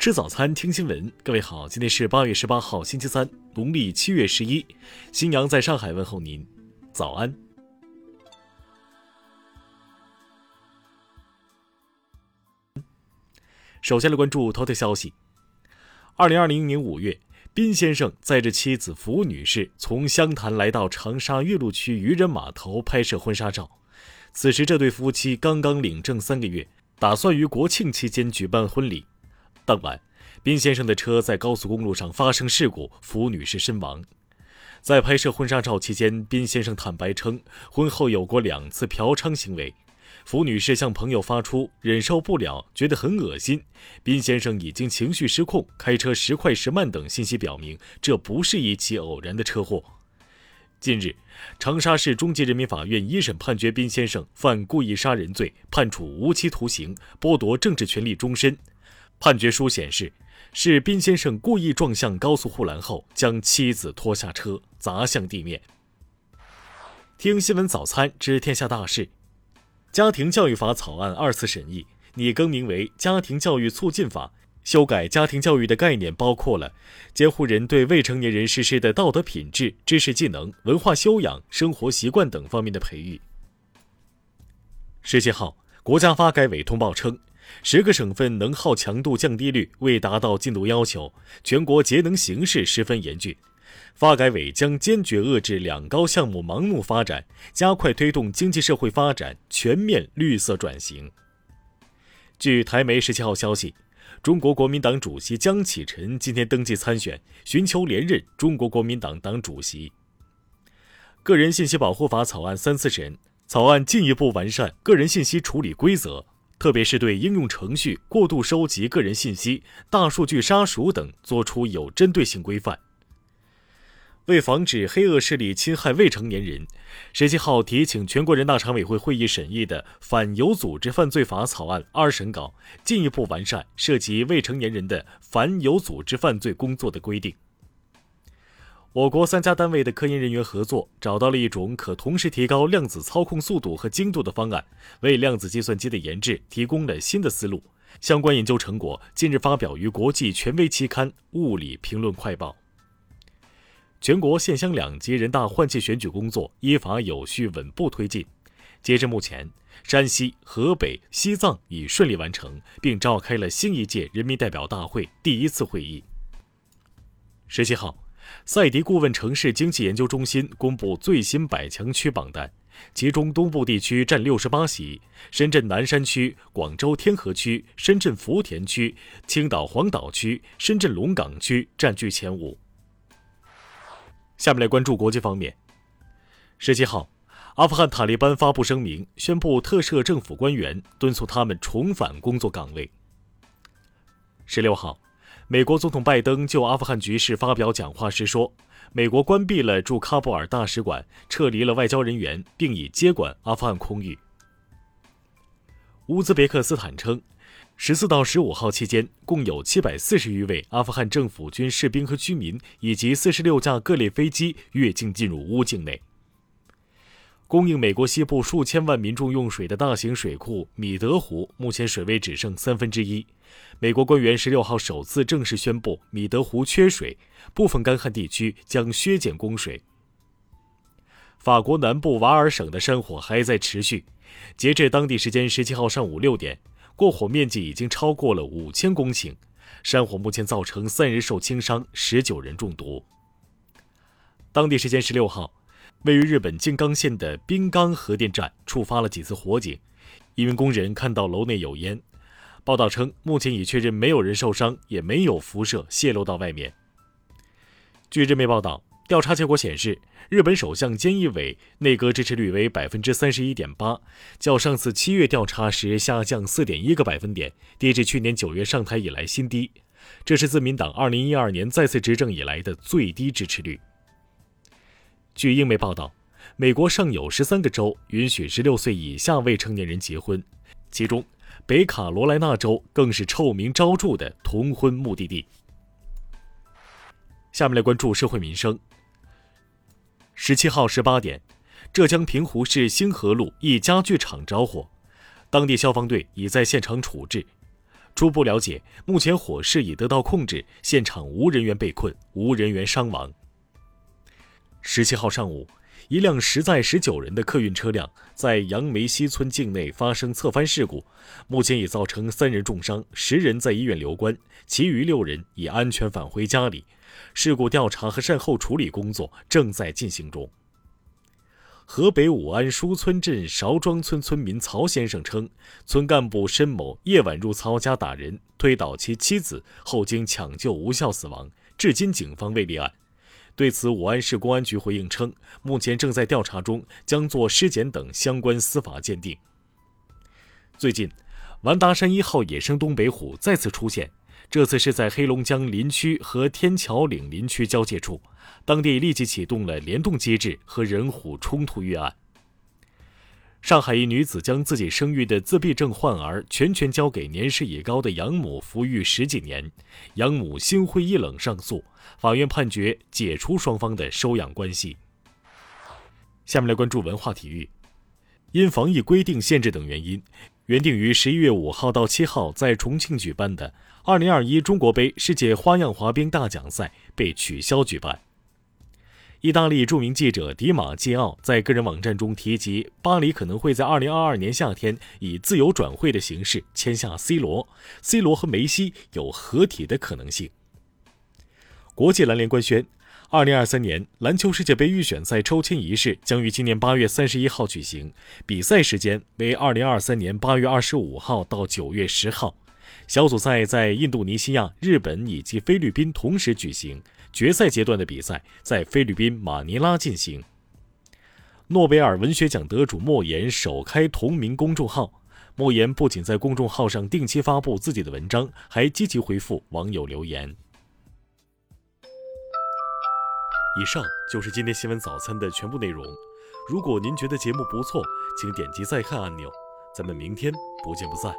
吃早餐，听新闻。各位好，今天是八月十八号，星期三，农历七月十一。新阳在上海问候您，早安。首先来关注头条消息。二零二零年五月，宾先生载着妻子福女士从湘潭来到长沙岳麓区渔人码头拍摄婚纱照。此时，这对夫妻刚刚领证三个月，打算于国庆期间举办婚礼。当晚，宾先生的车在高速公路上发生事故，福女士身亡。在拍摄婚纱照期间，宾先生坦白称，婚后有过两次嫖娼行为。福女士向朋友发出忍受不了，觉得很恶心。宾先生已经情绪失控，开车时快时慢等信息表明，这不是一起偶然的车祸。近日，长沙市中级人民法院一审判决宾先生犯故意杀人罪，判处无期徒刑，剥夺政治权利终身。判决书显示，是宾先生故意撞向高速护栏后，将妻子拖下车砸向地面。听新闻早餐知天下大事，家庭教育法草案二次审议拟更名为《家庭教育促进法》，修改家庭教育的概念，包括了监护人对未成年人实施的道德品质、知识技能、文化修养、生活习惯等方面的培育。十七号，国家发改委通报称。十个省份能耗强度降低率未达到进度要求，全国节能形势十分严峻。发改委将坚决遏制“两高”项目盲目发展，加快推动经济社会发展全面绿色转型。据台媒十七号消息，中国国民党主席江启臣今天登记参选，寻求连任中国国民党党主席。个人信息保护法草案三次审，草案进一步完善个人信息处理规则。特别是对应用程序过度收集个人信息、大数据杀熟等作出有针对性规范。为防止黑恶势力侵害未成年人，十七号提请全国人大常委会会议审议的《反有组织犯罪法》草案二审稿，进一步完善涉及未成年人的反有组织犯罪工作的规定。我国三家单位的科研人员合作，找到了一种可同时提高量子操控速度和精度的方案，为量子计算机的研制提供了新的思路。相关研究成果近日发表于国际权威期刊《物理评论快报》。全国县乡两级人大换届选举工作依法有序稳步推进，截至目前，山西、河北、西藏已顺利完成，并召开了新一届人民代表大会第一次会议。十七号。赛迪顾问城市经济研究中心公布最新百强区榜单，其中东部地区占六十八席，深圳南山区、广州天河区、深圳福田区、青岛黄岛区、深圳龙岗区占据前五。下面来关注国际方面。十七号，阿富汗塔利班发布声明，宣布特赦政府官员，敦促他们重返工作岗位。十六号。美国总统拜登就阿富汗局势发表讲话时说：“美国关闭了驻喀布尔大使馆，撤离了外交人员，并已接管阿富汗空域。”乌兹别克斯坦称，十四到十五号期间，共有七百四十余位阿富汗政府军士兵和居民，以及四十六架各类飞机越境进入乌境内。供应美国西部数千万民众用水的大型水库米德湖，目前水位只剩三分之一。美国官员十六号首次正式宣布米德湖缺水，部分干旱地区将削减供水。法国南部瓦尔省的山火还在持续，截至当地时间十七号上午六点，过火面积已经超过了五千公顷。山火目前造成三人受轻伤，十九人中毒。当地时间十六号。位于日本静冈县的滨冈核电站触发了几次火警，一名工人看到楼内有烟。报道称，目前已确认没有人受伤，也没有辐射泄露到外面。据日媒报道，调查结果显示，日本首相菅义伟内阁支持率为百分之三十一点八，较上次七月调查时下降四点一个百分点，跌至去年九月上台以来新低。这是自民党二零一二年再次执政以来的最低支持率。据英媒报道，美国尚有十三个州允许十六岁以下未成年人结婚，其中北卡罗来纳州更是臭名昭著的同婚目的地。下面来关注社会民生。十七号十八点，浙江平湖市星河路一家具厂着火，当地消防队已在现场处置。初步了解，目前火势已得到控制，现场无人员被困，无人员伤亡。十七号上午，一辆实载十九人的客运车辆在杨梅溪村境内发生侧翻事故，目前已造成三人重伤，十人在医院留观，其余六人已安全返回家里。事故调查和善后处理工作正在进行中。河北武安书村镇邵庄村村民曹先生称，村干部申某夜晚入曹家打人，推倒其妻子后经抢救无效死亡，至今警方未立案。对此，武安市公安局回应称，目前正在调查中，将做尸检等相关司法鉴定。最近，完达山一号野生东北虎再次出现。这次是在黑龙江林区和天桥岭林区交界处，当地立即启动了联动机制和人虎冲突预案。上海一女子将自己生育的自闭症患儿全权交给年事已高的养母抚育十几年，养母心灰意冷上诉，法院判决解除双方的收养关系。下面来关注文化体育，因防疫规定限制等原因。原定于十一月五号到七号在重庆举办的二零二一中国杯世界花样滑冰大奖赛被取消举办。意大利著名记者迪马基奥在个人网站中提及，巴黎可能会在二零二二年夏天以自由转会的形式签下 C 罗，C 罗和梅西有合体的可能性。国际篮联官宣。二零二三年篮球世界杯预选赛抽签仪式将于今年八月三十一号举行，比赛时间为二零二三年八月二十五号到九月十号。小组赛在印度尼西亚、日本以及菲律宾同时举行，决赛阶段的比赛在菲律宾马尼拉进行。诺贝尔文学奖得主莫言首开同名公众号，莫言不仅在公众号上定期发布自己的文章，还积极回复网友留言。以上就是今天新闻早餐的全部内容。如果您觉得节目不错，请点击再看按钮。咱们明天不见不散。